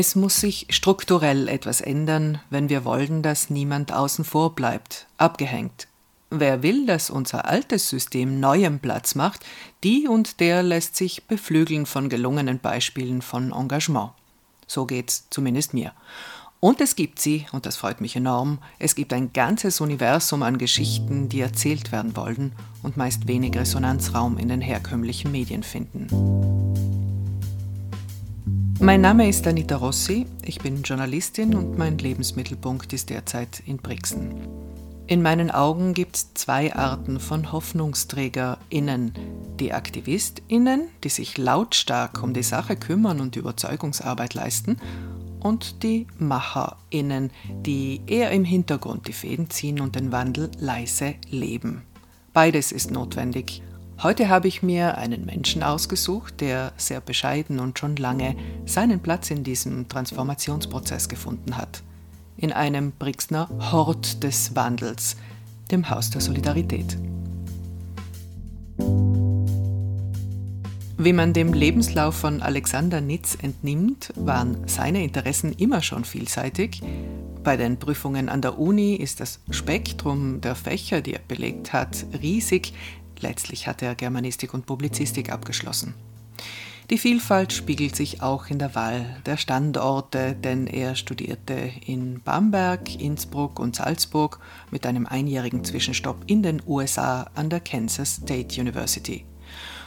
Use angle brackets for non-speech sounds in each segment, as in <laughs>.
Es muss sich strukturell etwas ändern, wenn wir wollen, dass niemand außen vor bleibt, abgehängt. Wer will, dass unser altes System neuem Platz macht, die und der lässt sich beflügeln von gelungenen Beispielen von Engagement. So geht's zumindest mir. Und es gibt sie, und das freut mich enorm, es gibt ein ganzes Universum an Geschichten, die erzählt werden wollen und meist wenig Resonanzraum in den herkömmlichen Medien finden. Mein Name ist Anita Rossi, ich bin Journalistin und mein Lebensmittelpunkt ist derzeit in Brixen. In meinen Augen gibt es zwei Arten von HoffnungsträgerInnen. Die AktivistInnen, die sich lautstark um die Sache kümmern und Überzeugungsarbeit leisten, und die MacherInnen, die eher im Hintergrund die Fäden ziehen und den Wandel leise leben. Beides ist notwendig. Heute habe ich mir einen Menschen ausgesucht, der sehr bescheiden und schon lange seinen Platz in diesem Transformationsprozess gefunden hat. In einem Brixner Hort des Wandels, dem Haus der Solidarität. Wie man dem Lebenslauf von Alexander Nitz entnimmt, waren seine Interessen immer schon vielseitig. Bei den Prüfungen an der Uni ist das Spektrum der Fächer, die er belegt hat, riesig. Letztlich hat er Germanistik und Publizistik abgeschlossen. Die Vielfalt spiegelt sich auch in der Wahl der Standorte, denn er studierte in Bamberg, Innsbruck und Salzburg mit einem einjährigen Zwischenstopp in den USA an der Kansas State University.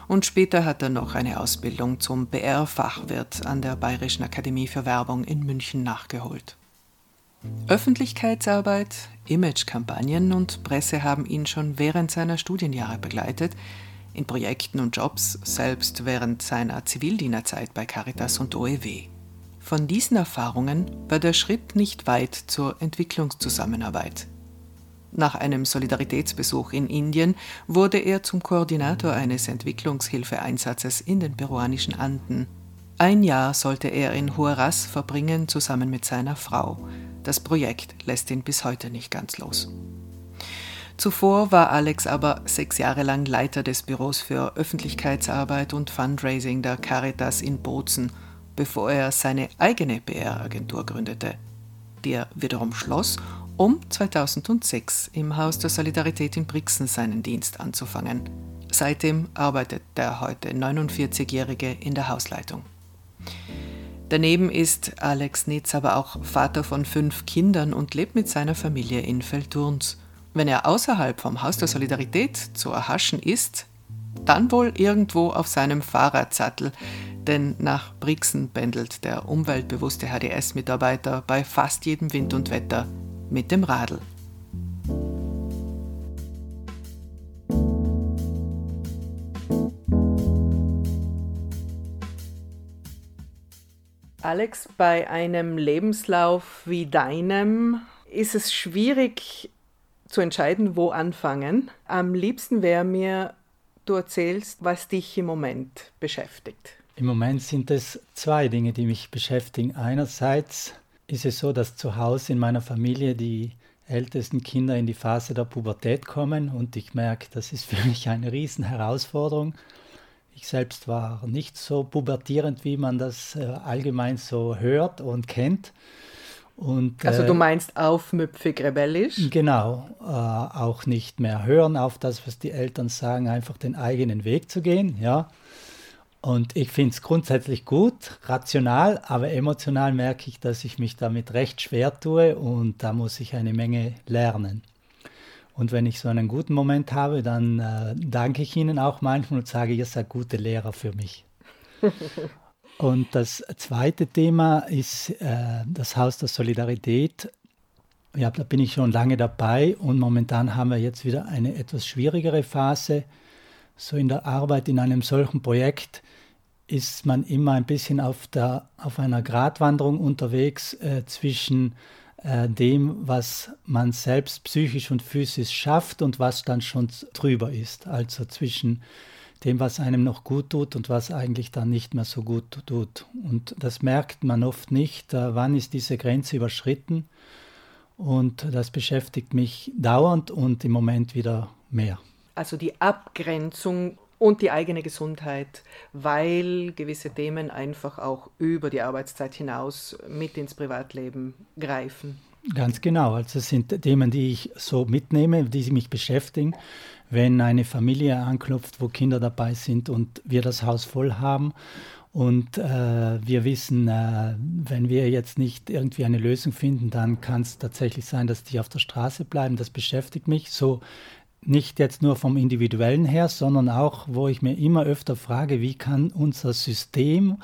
Und später hat er noch eine Ausbildung zum BR-Fachwirt an der Bayerischen Akademie für Werbung in München nachgeholt. Öffentlichkeitsarbeit, Imagekampagnen und Presse haben ihn schon während seiner Studienjahre begleitet, in Projekten und Jobs, selbst während seiner Zivildienerzeit bei Caritas und OEW. Von diesen Erfahrungen war der Schritt nicht weit zur Entwicklungszusammenarbeit. Nach einem Solidaritätsbesuch in Indien wurde er zum Koordinator eines Entwicklungshilfeeinsatzes in den peruanischen Anden. Ein Jahr sollte er in Huaraz verbringen, zusammen mit seiner Frau. Das Projekt lässt ihn bis heute nicht ganz los. Zuvor war Alex aber sechs Jahre lang Leiter des Büros für Öffentlichkeitsarbeit und Fundraising der Caritas in Bozen, bevor er seine eigene PR-Agentur gründete. Der wiederum schloss, um 2006 im Haus der Solidarität in Brixen seinen Dienst anzufangen. Seitdem arbeitet der heute 49-Jährige in der Hausleitung. Daneben ist Alex Nitz aber auch Vater von fünf Kindern und lebt mit seiner Familie in Feldturns. Wenn er außerhalb vom Haus der Solidarität zu erhaschen ist, dann wohl irgendwo auf seinem Fahrradsattel, denn nach Brixen pendelt der umweltbewusste HDS-Mitarbeiter bei fast jedem Wind und Wetter mit dem Radl. Alex, bei einem Lebenslauf wie deinem ist es schwierig zu entscheiden, wo anfangen. Am liebsten wäre mir, du erzählst, was dich im Moment beschäftigt. Im Moment sind es zwei Dinge, die mich beschäftigen. Einerseits ist es so, dass zu Hause in meiner Familie die ältesten Kinder in die Phase der Pubertät kommen und ich merke, das ist für mich eine Riesenherausforderung. Ich selbst war nicht so pubertierend, wie man das äh, allgemein so hört und kennt. Und, also du äh, meinst aufmüpfig rebellisch? Genau, äh, auch nicht mehr hören auf das, was die Eltern sagen, einfach den eigenen Weg zu gehen, ja. Und ich finde es grundsätzlich gut, rational, aber emotional merke ich, dass ich mich damit recht schwer tue und da muss ich eine Menge lernen. Und wenn ich so einen guten Moment habe, dann äh, danke ich Ihnen auch manchmal und sage, ihr seid gute Lehrer für mich. <laughs> und das zweite Thema ist äh, das Haus der Solidarität. Ja, da bin ich schon lange dabei und momentan haben wir jetzt wieder eine etwas schwierigere Phase. So in der Arbeit in einem solchen Projekt ist man immer ein bisschen auf, der, auf einer Gratwanderung unterwegs äh, zwischen äh, dem, was man selbst psychisch und physisch schafft und was dann schon drüber ist. Also zwischen dem, was einem noch gut tut und was eigentlich dann nicht mehr so gut tut. Und das merkt man oft nicht, äh, wann ist diese Grenze überschritten. Und das beschäftigt mich dauernd und im Moment wieder mehr. Also die Abgrenzung und die eigene Gesundheit, weil gewisse Themen einfach auch über die Arbeitszeit hinaus mit ins Privatleben greifen. Ganz genau. Also es sind Themen, die ich so mitnehme, die mich beschäftigen. Wenn eine Familie anklopft, wo Kinder dabei sind und wir das Haus voll haben und äh, wir wissen, äh, wenn wir jetzt nicht irgendwie eine Lösung finden, dann kann es tatsächlich sein, dass die auf der Straße bleiben. Das beschäftigt mich. So nicht jetzt nur vom individuellen her, sondern auch, wo ich mir immer öfter frage, wie kann unser System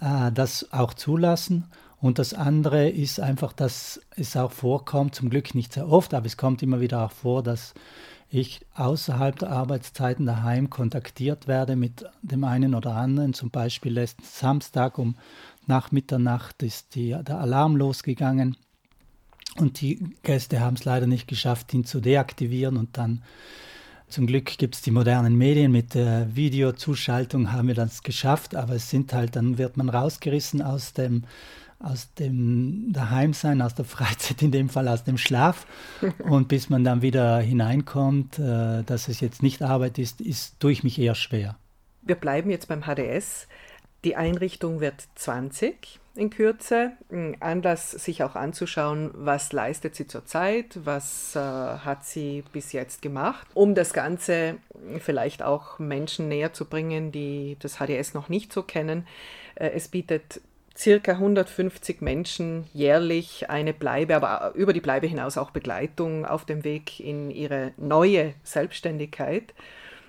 äh, das auch zulassen? Und das andere ist einfach, dass es auch vorkommt, zum Glück nicht sehr oft, aber es kommt immer wieder auch vor, dass ich außerhalb der Arbeitszeiten daheim kontaktiert werde mit dem einen oder anderen. Zum Beispiel letzten Samstag um nach Mitternacht ist die, der Alarm losgegangen und die Gäste haben es leider nicht geschafft, ihn zu deaktivieren und dann zum Glück gibt es die modernen Medien mit der Videozuschaltung, haben wir das geschafft, aber es sind halt, dann wird man rausgerissen aus dem aus dem Daheimsein, aus der <laughs> Freizeit, in dem Fall aus dem Schlaf. Und bis man dann wieder hineinkommt, äh, dass es jetzt nicht Arbeit ist, ist durch mich eher schwer. Wir bleiben jetzt beim HDS. Die Einrichtung wird 20 in Kürze. Anlass, sich auch anzuschauen, was leistet sie zurzeit, was äh, hat sie bis jetzt gemacht, um das Ganze vielleicht auch Menschen näher zu bringen, die das HDS noch nicht so kennen. Äh, es bietet circa 150 Menschen jährlich eine Bleibe, aber über die Bleibe hinaus auch Begleitung auf dem Weg in ihre neue Selbstständigkeit.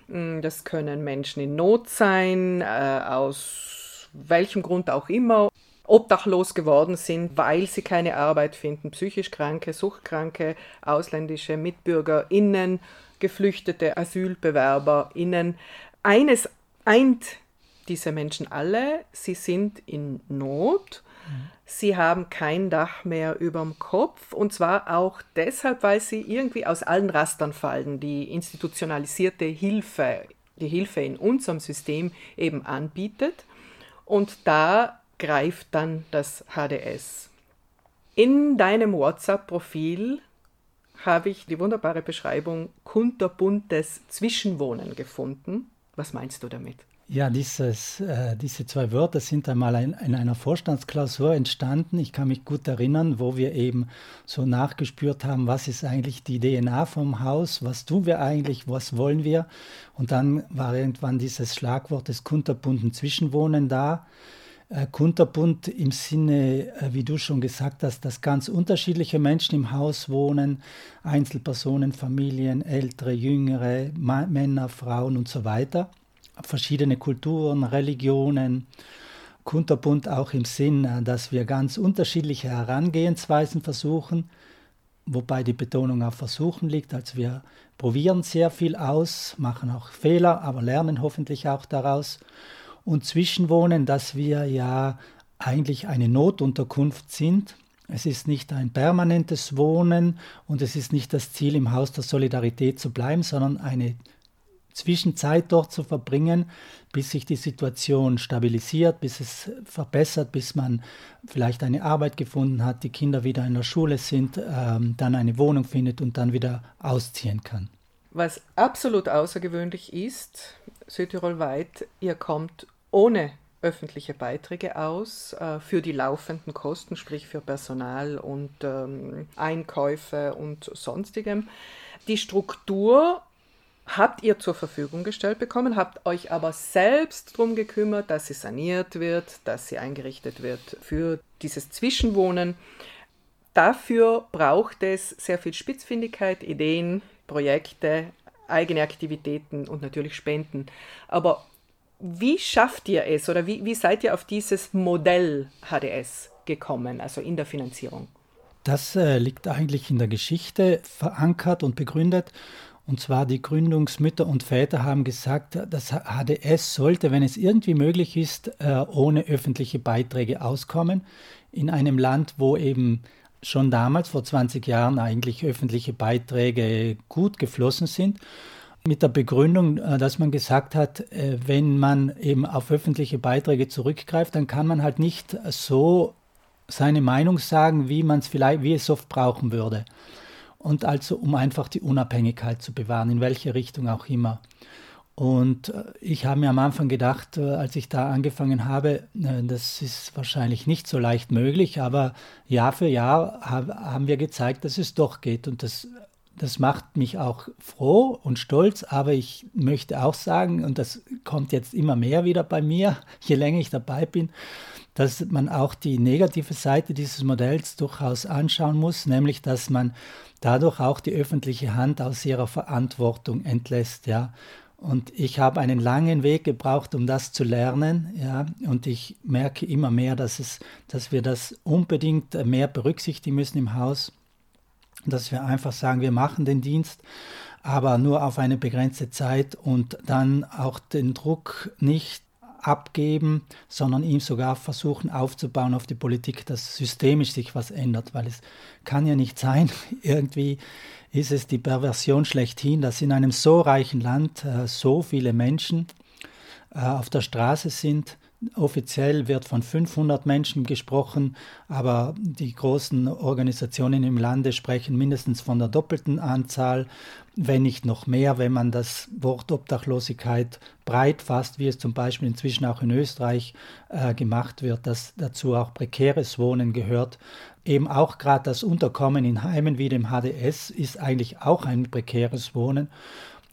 Das können Menschen in Not sein, äh, aus welchem Grund auch immer, obdachlos geworden sind, weil sie keine Arbeit finden, psychisch Kranke, Suchtkranke, ausländische MitbürgerInnen, Geflüchtete, AsylbewerberInnen. Eines eint diese Menschen alle, sie sind in Not, sie haben kein Dach mehr über dem Kopf. Und zwar auch deshalb, weil sie irgendwie aus allen Rastern fallen. Die institutionalisierte Hilfe, die Hilfe in unserem System eben anbietet. Und da greift dann das HDS. In deinem WhatsApp-Profil habe ich die wunderbare Beschreibung kunterbuntes Zwischenwohnen gefunden. Was meinst du damit? Ja, dieses, äh, diese zwei Wörter sind einmal ein, in einer Vorstandsklausur entstanden. Ich kann mich gut erinnern, wo wir eben so nachgespürt haben, was ist eigentlich die DNA vom Haus, was tun wir eigentlich, was wollen wir. Und dann war irgendwann dieses Schlagwort des kunterbunten Zwischenwohnen da. Äh, kunterbunt im Sinne, äh, wie du schon gesagt hast, dass ganz unterschiedliche Menschen im Haus wohnen, Einzelpersonen, Familien, ältere, jüngere, Männer, Frauen und so weiter verschiedene Kulturen, Religionen, kunterbunt auch im Sinn, äh, dass wir ganz unterschiedliche Herangehensweisen versuchen, wobei die Betonung auf Versuchen liegt. Also wir probieren sehr viel aus, machen auch Fehler, aber lernen hoffentlich auch daraus. Und Zwischenwohnen, dass wir ja eigentlich eine Notunterkunft sind. Es ist nicht ein permanentes Wohnen und es ist nicht das Ziel, im Haus der Solidarität zu bleiben, sondern eine Zwischenzeit dort zu verbringen, bis sich die Situation stabilisiert, bis es verbessert, bis man vielleicht eine Arbeit gefunden hat, die Kinder wieder in der Schule sind, ähm, dann eine Wohnung findet und dann wieder ausziehen kann. Was absolut außergewöhnlich ist, Südtirol-weit, ihr kommt ohne öffentliche Beiträge aus äh, für die laufenden Kosten, sprich für Personal und ähm, Einkäufe und sonstigem. Die Struktur habt ihr zur Verfügung gestellt bekommen, habt euch aber selbst darum gekümmert, dass sie saniert wird, dass sie eingerichtet wird für dieses Zwischenwohnen. Dafür braucht es sehr viel Spitzfindigkeit, Ideen, Projekte, eigene Aktivitäten und natürlich Spenden. Aber wie schafft ihr es oder wie, wie seid ihr auf dieses Modell HDS gekommen, also in der Finanzierung? Das äh, liegt eigentlich in der Geschichte verankert und begründet. Und zwar die Gründungsmütter und Väter haben gesagt, das HDS sollte, wenn es irgendwie möglich ist, äh, ohne öffentliche Beiträge auskommen. In einem Land, wo eben schon damals, vor 20 Jahren, eigentlich öffentliche Beiträge gut geflossen sind. Mit der Begründung, äh, dass man gesagt hat, äh, wenn man eben auf öffentliche Beiträge zurückgreift, dann kann man halt nicht so seine Meinung sagen, wie man es vielleicht, wie es oft brauchen würde und also um einfach die Unabhängigkeit zu bewahren, in welche Richtung auch immer. Und äh, ich habe mir am Anfang gedacht, äh, als ich da angefangen habe, äh, das ist wahrscheinlich nicht so leicht möglich, aber Jahr für Jahr haben wir gezeigt, dass es doch geht. Und das, das macht mich auch froh und stolz, aber ich möchte auch sagen, und das kommt jetzt immer mehr wieder bei mir, <laughs> je länger ich dabei bin, dass man auch die negative Seite dieses Modells durchaus anschauen muss, nämlich dass man dadurch auch die öffentliche Hand aus ihrer Verantwortung entlässt, ja. Und ich habe einen langen Weg gebraucht, um das zu lernen, ja. Und ich merke immer mehr, dass es, dass wir das unbedingt mehr berücksichtigen müssen im Haus, dass wir einfach sagen, wir machen den Dienst, aber nur auf eine begrenzte Zeit und dann auch den Druck nicht abgeben, sondern ihm sogar versuchen aufzubauen auf die Politik, dass systemisch sich was ändert, weil es kann ja nicht sein, <laughs> irgendwie ist es die Perversion schlechthin, dass in einem so reichen Land äh, so viele Menschen äh, auf der Straße sind, Offiziell wird von 500 Menschen gesprochen, aber die großen Organisationen im Lande sprechen mindestens von der doppelten Anzahl, wenn nicht noch mehr, wenn man das Wort Obdachlosigkeit breit fasst, wie es zum Beispiel inzwischen auch in Österreich äh, gemacht wird, dass dazu auch prekäres Wohnen gehört. Eben auch gerade das Unterkommen in Heimen wie dem HDS ist eigentlich auch ein prekäres Wohnen.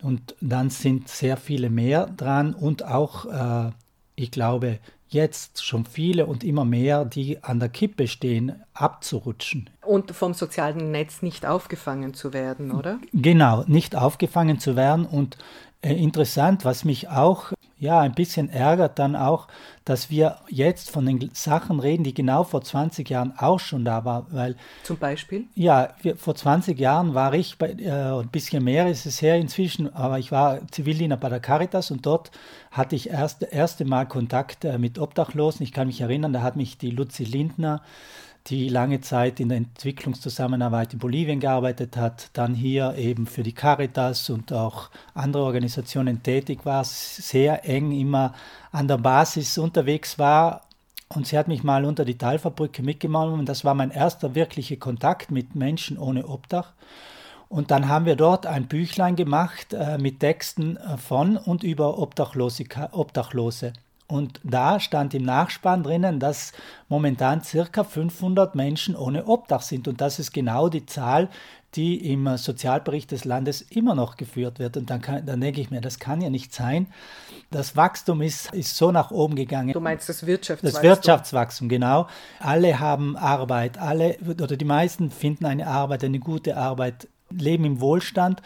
Und dann sind sehr viele mehr dran und auch äh, ich glaube, jetzt schon viele und immer mehr, die an der Kippe stehen, abzurutschen. Und vom sozialen Netz nicht aufgefangen zu werden, oder? Genau, nicht aufgefangen zu werden. Und äh, interessant, was mich auch ja ein bisschen ärgert dann auch, dass wir jetzt von den Sachen reden, die genau vor 20 Jahren auch schon da waren. Weil, Zum Beispiel? Ja, wir, vor 20 Jahren war ich, bei, äh, ein bisschen mehr ist es her inzwischen, aber ich war Zivildiener bei der Caritas und dort hatte ich erst, erste Mal Kontakt äh, mit Obdachlosen. Ich kann mich erinnern, da hat mich die Luzi Lindner die lange Zeit in der Entwicklungszusammenarbeit in Bolivien gearbeitet hat, dann hier eben für die Caritas und auch andere Organisationen tätig war, sehr eng immer an der Basis unterwegs war. Und sie hat mich mal unter die Talferbrücke mitgenommen und das war mein erster wirklicher Kontakt mit Menschen ohne Obdach. Und dann haben wir dort ein Büchlein gemacht äh, mit Texten äh, von und über Obdachlose. Und da stand im Nachspann drinnen, dass momentan circa 500 Menschen ohne Obdach sind. Und das ist genau die Zahl, die im Sozialbericht des Landes immer noch geführt wird. Und dann, kann, dann denke ich mir, das kann ja nicht sein. Das Wachstum ist, ist so nach oben gegangen. Du meinst das Wirtschaftswachstum? Das Wirtschaftswachstum, genau. Alle haben Arbeit, alle oder die meisten finden eine Arbeit, eine gute Arbeit, leben im Wohlstand.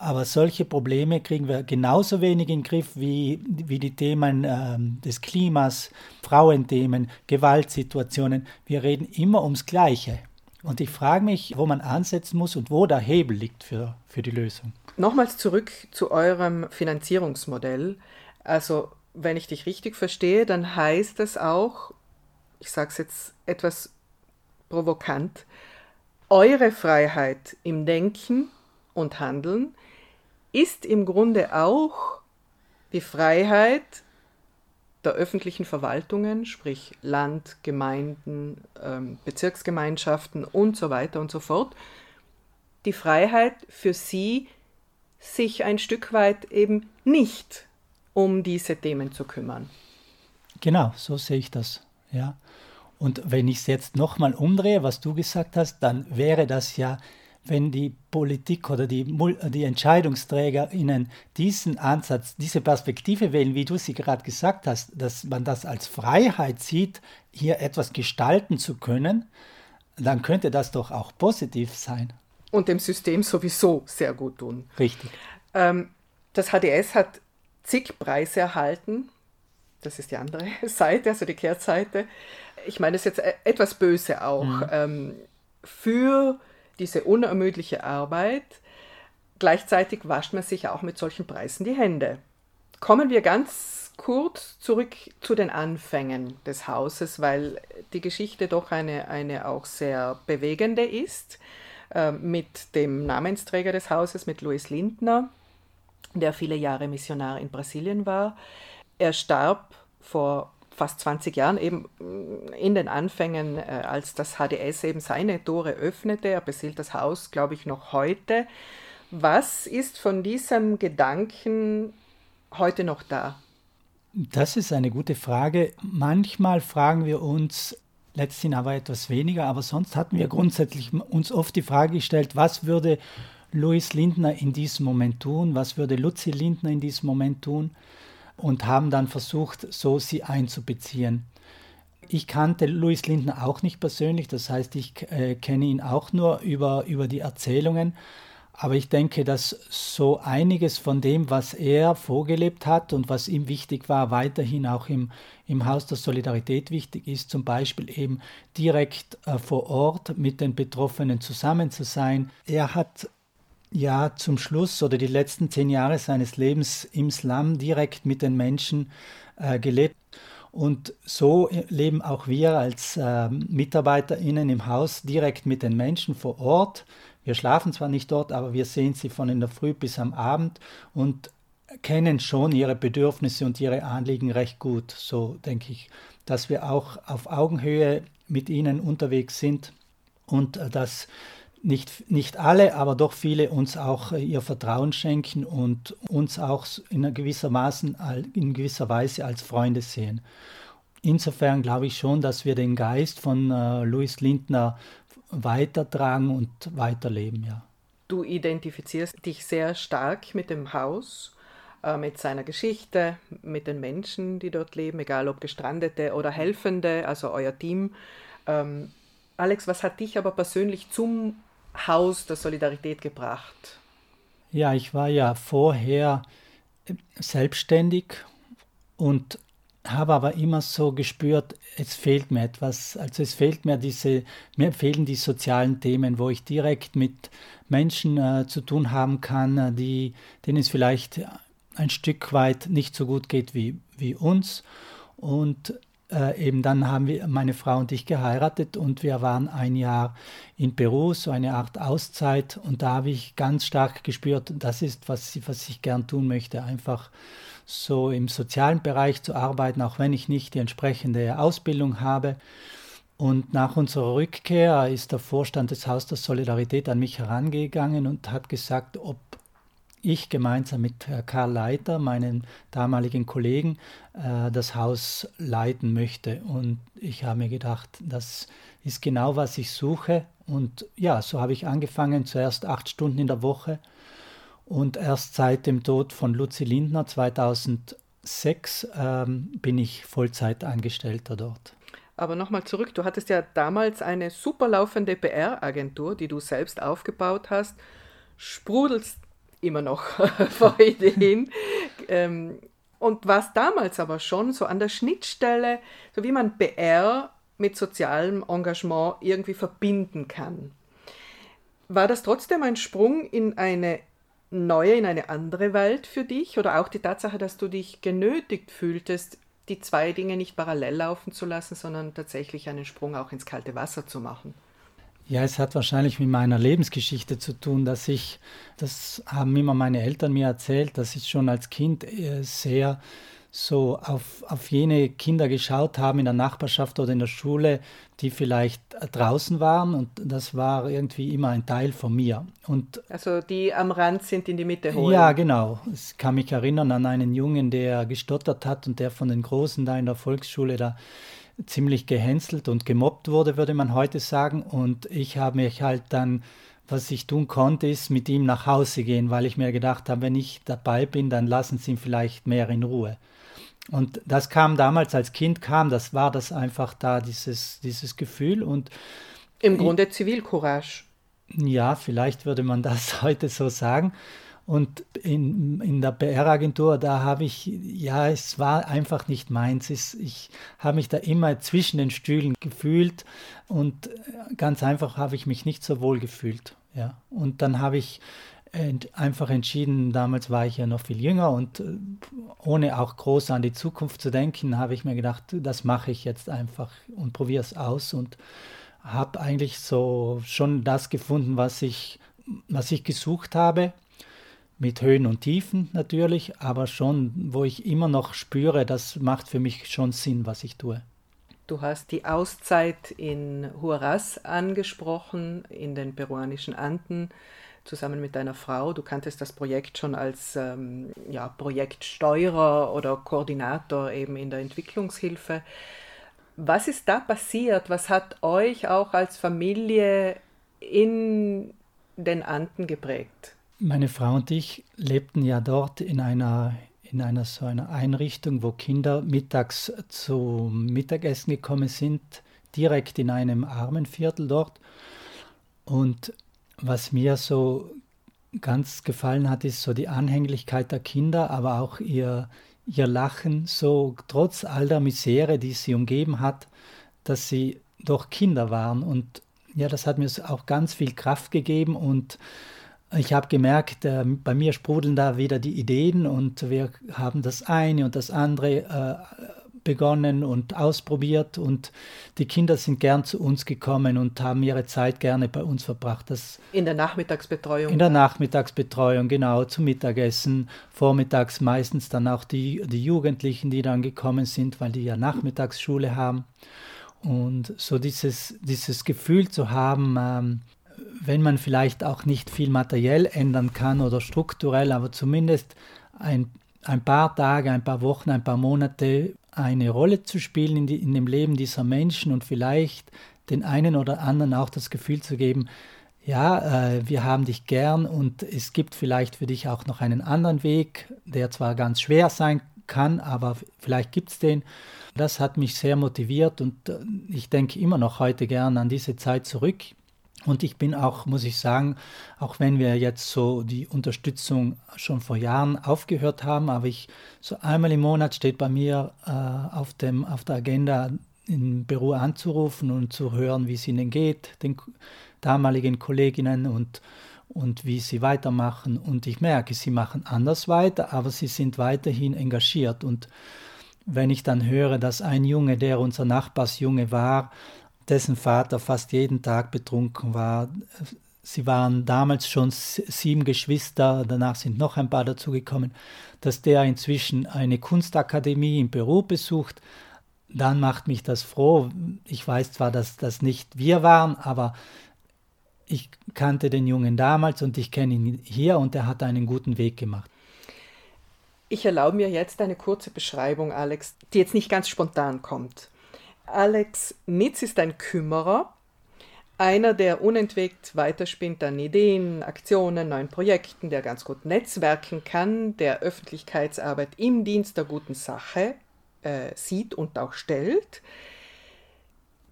Aber solche Probleme kriegen wir genauso wenig in den Griff wie, wie die Themen äh, des Klimas, Frauenthemen, Gewaltsituationen. Wir reden immer ums Gleiche. Und ich frage mich, wo man ansetzen muss und wo der Hebel liegt für, für die Lösung. Nochmals zurück zu eurem Finanzierungsmodell. Also, wenn ich dich richtig verstehe, dann heißt es auch, ich sage es jetzt etwas provokant, eure Freiheit im Denken und Handeln ist im Grunde auch die Freiheit der öffentlichen Verwaltungen, sprich Land, Gemeinden, ähm, Bezirksgemeinschaften und so weiter und so fort, die Freiheit für sie, sich ein Stück weit eben nicht um diese Themen zu kümmern. Genau, so sehe ich das. Ja. Und wenn ich es jetzt nochmal umdrehe, was du gesagt hast, dann wäre das ja wenn die Politik oder die, die EntscheidungsträgerInnen diesen Ansatz, diese Perspektive wählen, wie du sie gerade gesagt hast, dass man das als Freiheit sieht, hier etwas gestalten zu können, dann könnte das doch auch positiv sein. Und dem System sowieso sehr gut tun. Richtig. Ähm, das HDS hat zig Preise erhalten. Das ist die andere <laughs> Seite, also die Kehrseite. Ich meine, das ist jetzt e-, etwas böse auch. Mhm. Ähm, für diese unermüdliche Arbeit. Gleichzeitig wascht man sich auch mit solchen Preisen die Hände. Kommen wir ganz kurz zurück zu den Anfängen des Hauses, weil die Geschichte doch eine, eine auch sehr bewegende ist, äh, mit dem Namensträger des Hauses, mit Louis Lindner, der viele Jahre Missionar in Brasilien war. Er starb vor fast 20 Jahren, eben mm, in den Anfängen, äh, als das HDS eben seine Tore öffnete. Er besiehlt das Haus, glaube ich, noch heute. Was ist von diesem Gedanken heute noch da? Das ist eine gute Frage. Manchmal fragen wir uns, letzthin aber etwas weniger, aber sonst hatten wir grundsätzlich uns oft die Frage gestellt, was würde Louis Lindner in diesem Moment tun, was würde Luzi Lindner in diesem Moment tun und haben dann versucht, so sie einzubeziehen. Ich kannte Louis Lindner auch nicht persönlich, das heißt, ich äh, kenne ihn auch nur über, über die Erzählungen. Aber ich denke, dass so einiges von dem, was er vorgelebt hat und was ihm wichtig war, weiterhin auch im, im Haus der Solidarität wichtig ist, zum Beispiel eben direkt äh, vor Ort mit den Betroffenen zusammen zu sein. Er hat ja zum Schluss oder die letzten zehn Jahre seines Lebens im Slum direkt mit den Menschen äh, gelebt. Und so leben auch wir als äh, MitarbeiterInnen im Haus direkt mit den Menschen vor Ort. Wir schlafen zwar nicht dort, aber wir sehen sie von in der Früh bis am Abend und kennen schon ihre Bedürfnisse und ihre Anliegen recht gut. So denke ich, dass wir auch auf Augenhöhe mit ihnen unterwegs sind und äh, dass nicht, nicht alle, aber doch viele uns auch äh, ihr Vertrauen schenken und uns auch in gewisser, Maßen, in gewisser Weise als Freunde sehen. Insofern glaube ich schon, dass wir den Geist von äh, Louis Lindner weitertragen und weiterleben, ja. Du identifizierst dich sehr stark mit dem Haus, äh, mit seiner Geschichte, mit den Menschen, die dort leben, egal ob Gestrandete oder Helfende, also euer Team. Ähm, Alex, was hat dich aber persönlich zum Haus der Solidarität gebracht? Ja, ich war ja vorher selbstständig und habe aber immer so gespürt, es fehlt mir etwas. Also es fehlt mir diese, mir fehlen die sozialen Themen, wo ich direkt mit Menschen äh, zu tun haben kann, äh, die, denen es vielleicht ein Stück weit nicht so gut geht wie, wie uns. Und äh, eben dann haben wir, meine Frau und ich geheiratet und wir waren ein Jahr in Peru, so eine Art Auszeit. Und da habe ich ganz stark gespürt, das ist, was, was ich gern tun möchte, einfach so im sozialen Bereich zu arbeiten, auch wenn ich nicht die entsprechende Ausbildung habe. Und nach unserer Rückkehr ist der Vorstand des Haus der Solidarität an mich herangegangen und hat gesagt, ob ich gemeinsam mit Karl Leiter, meinem damaligen Kollegen, äh, das Haus leiten möchte. Und ich habe mir gedacht, das ist genau, was ich suche. Und ja, so habe ich angefangen, zuerst acht Stunden in der Woche. Und erst seit dem Tod von Luzi Lindner 2006 ähm, bin ich Vollzeitangestellter dort. Aber nochmal zurück, du hattest ja damals eine super laufende PR-Agentur, die du selbst aufgebaut hast. Sprudelst immer noch <laughs> vor Ideen. ähm, und was damals aber schon so an der Schnittstelle, so wie man PR mit sozialem Engagement irgendwie verbinden kann. War das trotzdem ein Sprung in eine neue, in eine andere Welt für dich oder auch die Tatsache, dass du dich genötigt fühltest, die zwei Dinge nicht parallel laufen zu lassen, sondern tatsächlich einen Sprung auch ins kalte Wasser zu machen? Ja, es hat wahrscheinlich mit meiner Lebensgeschichte zu tun, dass ich, das haben immer meine Eltern mir erzählt, dass ich schon als Kind äh, sehr so auf, auf jene Kinder geschaut haben in der Nachbarschaft oder in der Schule, die vielleicht draußen waren und das war irgendwie immer ein Teil von mir. Und also die am Rand sind in die Mitte holen. Ja, genau. Ich kann mich erinnern an einen Jungen, der gestottert hat und der von den Großen da in der Volksschule da ziemlich gehänselt und gemobbt wurde, würde man heute sagen. Und ich habe mich halt dann, was ich tun konnte, ist mit ihm nach Hause gehen, weil ich mir gedacht habe, wenn ich dabei bin, dann lassen sie ihn vielleicht mehr in Ruhe. Und das kam damals als Kind, kam, das war das einfach da, dieses, dieses Gefühl. Und Im Grunde Zivilcourage. Ja, vielleicht würde man das <laughs> heute so sagen. Und in, in der PR-Agentur, da habe ich, ja, es war einfach nicht meins. Es, ich habe mich da immer zwischen den Stühlen gefühlt und ganz einfach habe ich mich nicht so wohl gefühlt. Ja. Und dann habe ich einfach entschieden, damals war ich ja noch viel jünger und äh, ohne auch groß an die Zukunft zu denken, habe ich mir gedacht, das mache ich jetzt einfach und probiere es aus und habe eigentlich so schon das gefunden, was ich, was ich gesucht habe mit Höhen und Tiefen natürlich, aber schon, wo ich immer noch spüre, das macht für mich schon Sinn, was ich tue. Du hast die Auszeit in Huaraz angesprochen, in den peruanischen Anden zusammen mit deiner Frau. Du kanntest das Projekt schon als ähm, ja, Projektsteuerer oder Koordinator eben in der Entwicklungshilfe. Was ist da passiert? Was hat euch auch als Familie in den Anden geprägt? Meine Frau und ich lebten ja dort in einer in einer so einer Einrichtung, wo Kinder mittags zum Mittagessen gekommen sind, direkt in einem Armenviertel dort. Und was mir so ganz gefallen hat, ist so die Anhänglichkeit der Kinder, aber auch ihr, ihr Lachen, so trotz all der Misere, die sie umgeben hat, dass sie doch Kinder waren. Und ja, das hat mir auch ganz viel Kraft gegeben und ich habe gemerkt, äh, bei mir sprudeln da wieder die Ideen und wir haben das eine und das andere äh, begonnen und ausprobiert und die Kinder sind gern zu uns gekommen und haben ihre Zeit gerne bei uns verbracht. Das in der Nachmittagsbetreuung? In der Nachmittagsbetreuung, genau, zum Mittagessen. Vormittags meistens dann auch die, die Jugendlichen, die dann gekommen sind, weil die ja Nachmittagsschule haben. Und so dieses, dieses Gefühl zu haben, ähm, wenn man vielleicht auch nicht viel materiell ändern kann oder strukturell, aber zumindest ein, ein paar Tage, ein paar Wochen, ein paar Monate eine Rolle zu spielen in, die, in dem Leben dieser Menschen und vielleicht den einen oder anderen auch das Gefühl zu geben, ja, äh, wir haben dich gern und es gibt vielleicht für dich auch noch einen anderen Weg, der zwar ganz schwer sein kann, aber vielleicht gibt es den. Das hat mich sehr motiviert und äh, ich denke immer noch heute gern an diese Zeit zurück. Und ich bin auch, muss ich sagen, auch wenn wir jetzt so die Unterstützung schon vor Jahren aufgehört haben, aber ich so einmal im Monat steht bei mir äh, auf, dem, auf der Agenda, im Büro anzurufen und zu hören, wie es ihnen geht, den damaligen Kolleginnen und, und wie sie weitermachen. Und ich merke, sie machen anders weiter, aber sie sind weiterhin engagiert. Und wenn ich dann höre, dass ein Junge, der unser Nachbarsjunge war, dessen Vater fast jeden Tag betrunken war. Sie waren damals schon sieben Geschwister, danach sind noch ein paar dazugekommen, dass der inzwischen eine Kunstakademie in Peru besucht. Dann macht mich das froh. Ich weiß zwar, dass das nicht wir waren, aber ich kannte den Jungen damals und ich kenne ihn hier und er hat einen guten Weg gemacht. Ich erlaube mir jetzt eine kurze Beschreibung, Alex, die jetzt nicht ganz spontan kommt. Alex Nitz ist ein Kümmerer, einer, der unentwegt weiterspinnt an Ideen, Aktionen, neuen Projekten, der ganz gut netzwerken kann, der Öffentlichkeitsarbeit im Dienst der guten Sache äh, sieht und auch stellt,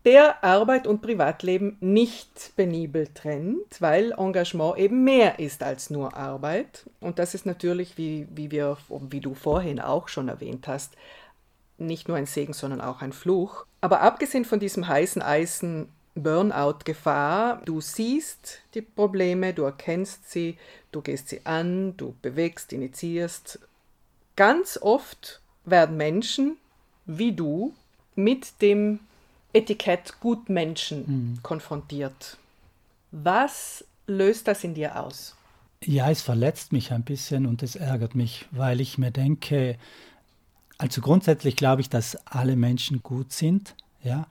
der Arbeit und Privatleben nicht penibel trennt, weil Engagement eben mehr ist als nur Arbeit. Und das ist natürlich, wie, wie, wir, wie du vorhin auch schon erwähnt hast, nicht nur ein Segen, sondern auch ein Fluch. Aber abgesehen von diesem heißen Eisen Burnout-Gefahr, du siehst die Probleme, du erkennst sie, du gehst sie an, du bewegst, initiierst. Ganz oft werden Menschen wie du mit dem Etikett Gutmenschen mhm. konfrontiert. Was löst das in dir aus? Ja, es verletzt mich ein bisschen und es ärgert mich, weil ich mir denke, also grundsätzlich glaube ich, dass alle Menschen gut sind, ja,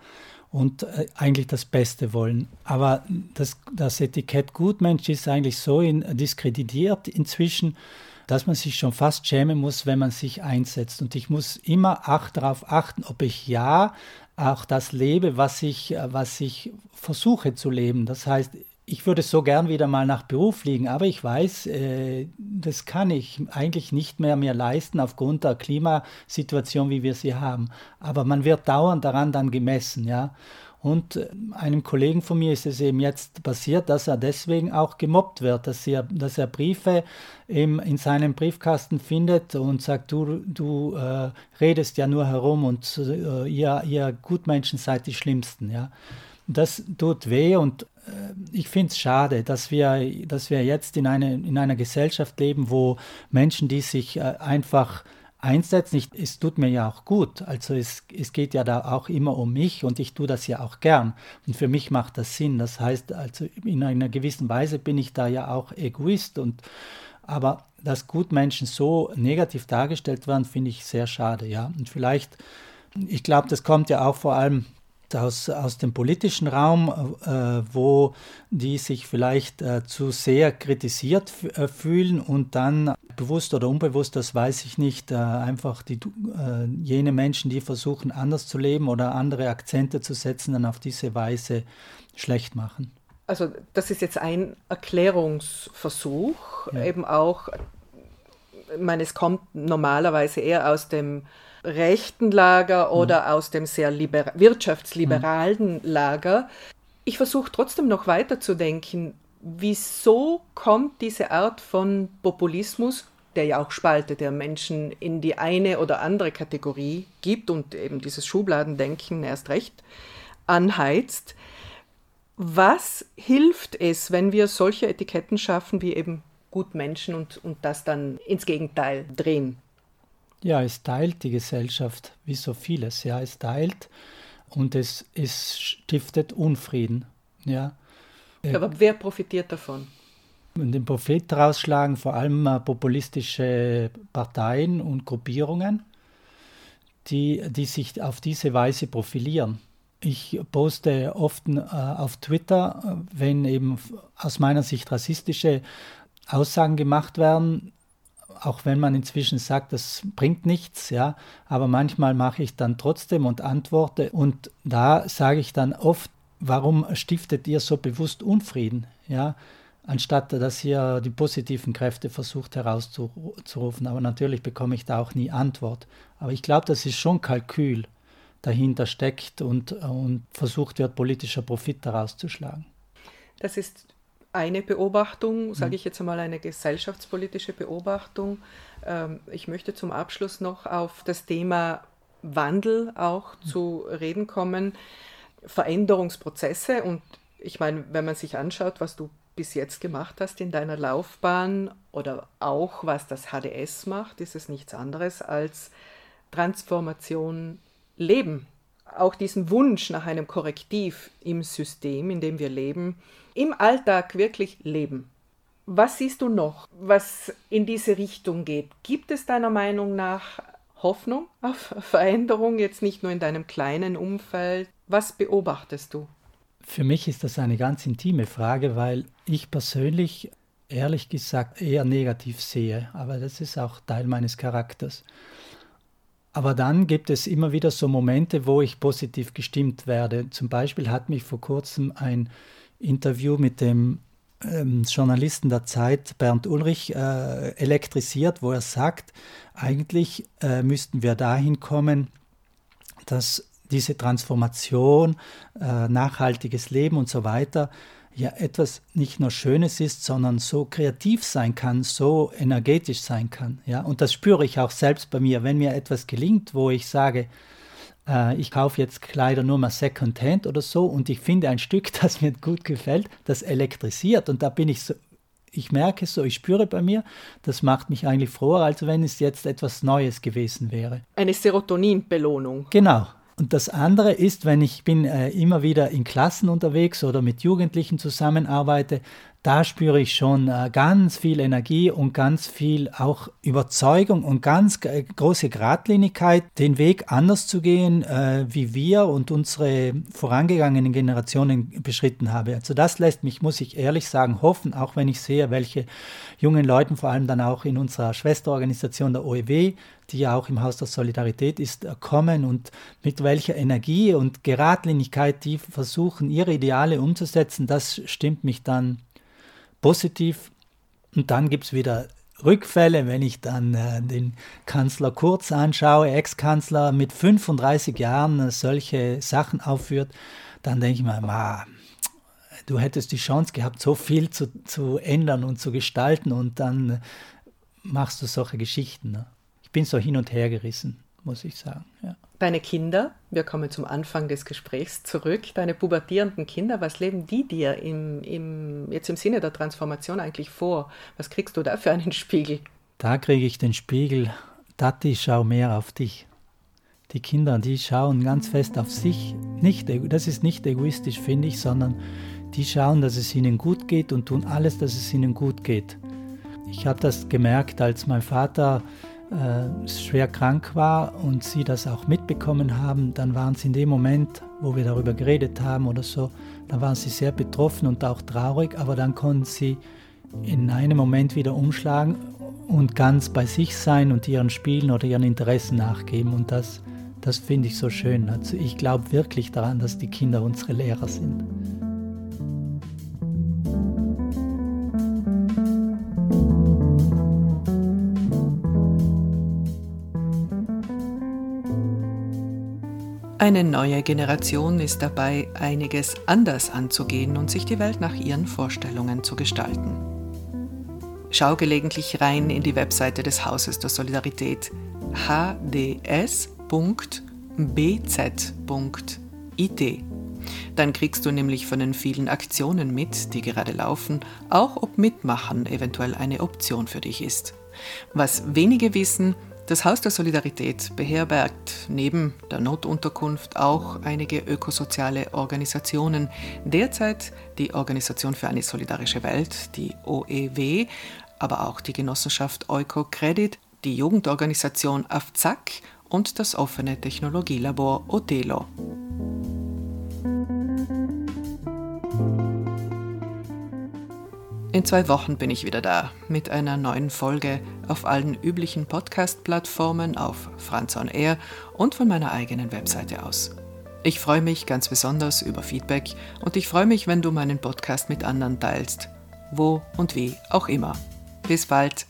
und äh, eigentlich das Beste wollen. Aber das, das Etikett Gutmensch ist eigentlich so in, diskreditiert inzwischen, dass man sich schon fast schämen muss, wenn man sich einsetzt. Und ich muss immer ach, darauf achten, ob ich ja auch das lebe, was ich, was ich versuche zu leben. Das heißt, ich würde so gern wieder mal nach Peru fliegen, aber ich weiß, äh, das kann ich eigentlich nicht mehr mir leisten aufgrund der Klimasituation, wie wir sie haben. Aber man wird dauernd daran dann gemessen, ja. Und äh, einem Kollegen von mir ist es eben jetzt passiert, dass er deswegen auch gemobbt wird, dass er, dass er Briefe im, in seinem Briefkasten findet und sagt, du, du äh, redest ja nur herum und äh, ihr, ihr Gutmenschen seid die Schlimmsten, ja. Das tut weh und ich finde es schade, dass wir, dass wir jetzt in, eine, in einer Gesellschaft leben, wo Menschen, die sich äh, einfach einsetzen, ich, es tut mir ja auch gut. Also es, es geht ja da auch immer um mich und ich tue das ja auch gern. Und für mich macht das Sinn. Das heißt, also in einer gewissen Weise bin ich da ja auch Egoist und aber dass Gutmenschen so negativ dargestellt werden, finde ich sehr schade, ja. Und vielleicht, ich glaube, das kommt ja auch vor allem aus, aus dem politischen Raum, äh, wo die sich vielleicht äh, zu sehr kritisiert äh, fühlen und dann bewusst oder unbewusst, das weiß ich nicht, äh, einfach die, äh, jene Menschen, die versuchen anders zu leben oder andere Akzente zu setzen, dann auf diese Weise schlecht machen. Also das ist jetzt ein Erklärungsversuch, ja. eben auch, ich meine, es kommt normalerweise eher aus dem rechten Lager mhm. oder mhm. aus dem sehr wirtschaftsliberalen mhm. Lager. Ich versuche trotzdem noch weiter zu denken, wieso kommt diese Art von Populismus, der ja auch spaltet, der Menschen in die eine oder andere Kategorie gibt und eben dieses Schubladendenken erst recht anheizt. Was hilft es, wenn wir solche Etiketten schaffen wie eben Gutmenschen und, und das dann ins Gegenteil drehen? Ja, es teilt die Gesellschaft wie so vieles. Ja, es teilt und es, es stiftet Unfrieden. Ja. Aber wer profitiert davon? Und den Profit daraus schlagen vor allem äh, populistische Parteien und Gruppierungen, die, die sich auf diese Weise profilieren. Ich poste oft äh, auf Twitter, äh, wenn eben aus meiner Sicht rassistische Aussagen gemacht werden, auch wenn man inzwischen sagt, das bringt nichts, ja, aber manchmal mache ich dann trotzdem und antworte und da sage ich dann oft, warum stiftet ihr so bewusst Unfrieden, ja, anstatt dass ihr die positiven Kräfte versucht herauszurufen, aber natürlich bekomme ich da auch nie Antwort. Aber ich glaube, das ist schon Kalkül dahinter steckt und, und versucht wird, politischer Profit daraus zu schlagen. Das ist eine Beobachtung, sage mhm. ich jetzt einmal eine gesellschaftspolitische Beobachtung. Ähm, ich möchte zum Abschluss noch auf das Thema Wandel auch mhm. zu reden kommen, Veränderungsprozesse und ich meine, wenn man sich anschaut, was du bis jetzt gemacht hast in deiner Laufbahn oder auch was das HDS macht, ist es nichts anderes als Transformation Leben. Auch diesen Wunsch nach einem Korrektiv im System, in dem wir leben, im Alltag wirklich leben. Was siehst du noch, was in diese Richtung geht? Gibt es deiner Meinung nach Hoffnung auf Veränderung, jetzt nicht nur in deinem kleinen Umfeld? Was beobachtest du? Für mich ist das eine ganz intime Frage, weil ich persönlich ehrlich gesagt eher negativ sehe, aber das ist auch Teil meines Charakters. Aber dann gibt es immer wieder so Momente, wo ich positiv gestimmt werde. Zum Beispiel hat mich vor kurzem ein Interview mit dem ähm, Journalisten der Zeit Bernd Ulrich äh, elektrisiert, wo er sagt, eigentlich äh, müssten wir dahin kommen, dass diese Transformation, äh, nachhaltiges Leben und so weiter ja etwas nicht nur Schönes ist, sondern so kreativ sein kann, so energetisch sein kann. Ja? Und das spüre ich auch selbst bei mir, wenn mir etwas gelingt, wo ich sage, äh, ich kaufe jetzt Kleider nur mal Secondhand oder so und ich finde ein Stück, <laughs> das mir gut gefällt, das elektrisiert und da bin ich so, ich merke so, ich spüre bei mir, das macht mich eigentlich froher, als wenn es jetzt etwas Neues gewesen wäre. Eine Serotoninbelohnung. Genau. Und das andere ist, wenn ich bin äh, immer wieder in Klassen unterwegs oder mit Jugendlichen zusammenarbeite, da spüre ich schon äh, ganz viel Energie und ganz viel auch Überzeugung und ganz große Gradlinigkeit, den Weg anders zu gehen, äh, wie wir und unsere vorangegangenen Generationen beschritten haben. Also das lässt mich, muss ich ehrlich sagen, hoffen, auch wenn ich sehe, welche jungen Leute, vor allem dann auch in unserer Schwesterorganisation der OEW, die ja auch im Haus der Solidarität ist, äh, kommen und mit welcher Energie und Geradlinigkeit die versuchen, ihre Ideale umzusetzen, das stimmt mich dann positiv. Und dann gibt es wieder Rückfälle, wenn ich dann äh, den Kanzler Kurz anschaue, Ex-Kanzler mit 35 Jahren äh, solche Sachen aufführt, dann denke ich mir, ma, du hättest die Chance gehabt, so viel zu, zu ändern und zu gestalten und dann äh, machst du solche Geschichten. Ne? Ich bin so hin und her gerissen, muss ich sagen. Ja. Deine Kinder, wir kommen zum Anfang des Gesprächs zurück, deine pubertierenden Kinder, was leben die dir im, im, jetzt im Sinne der Transformation eigentlich vor? Was kriegst du da für einen Spiegel? Da kriege ich den Spiegel, Tati, schau mehr auf dich. Die Kinder, die schauen ganz fest auf sich. Nicht, das ist nicht egoistisch, finde ich, sondern die schauen, dass es ihnen gut geht und tun alles, dass es ihnen gut geht. Ich habe das gemerkt, als mein Vater äh, schwer krank war und sie das auch mitbekommen haben, dann waren sie in dem Moment, wo wir darüber geredet haben oder so, da waren sie sehr betroffen und auch traurig, aber dann konnten sie in einem Moment wieder umschlagen und ganz bei sich sein und ihren Spielen oder ihren Interessen nachgeben. Und das, das finde ich so schön. Also ich glaube wirklich daran, dass die Kinder unsere Lehrer sind. Eine neue Generation ist dabei, einiges anders anzugehen und sich die Welt nach ihren Vorstellungen zu gestalten. Schau gelegentlich rein in die Webseite des Hauses der Solidarität hds.bz.it. Dann kriegst du nämlich von den vielen Aktionen mit, die gerade laufen, auch ob Mitmachen eventuell eine Option für dich ist. Was wenige wissen, das Haus der Solidarität beherbergt neben der Notunterkunft auch einige ökosoziale Organisationen. Derzeit die Organisation für eine solidarische Welt, die OEW, aber auch die Genossenschaft Eukocredit, die Jugendorganisation AFZAC und das offene Technologielabor Otelo. In zwei Wochen bin ich wieder da mit einer neuen Folge auf allen üblichen Podcast-Plattformen, auf Franz on Air und von meiner eigenen Webseite aus. Ich freue mich ganz besonders über Feedback und ich freue mich, wenn du meinen Podcast mit anderen teilst, wo und wie auch immer. Bis bald.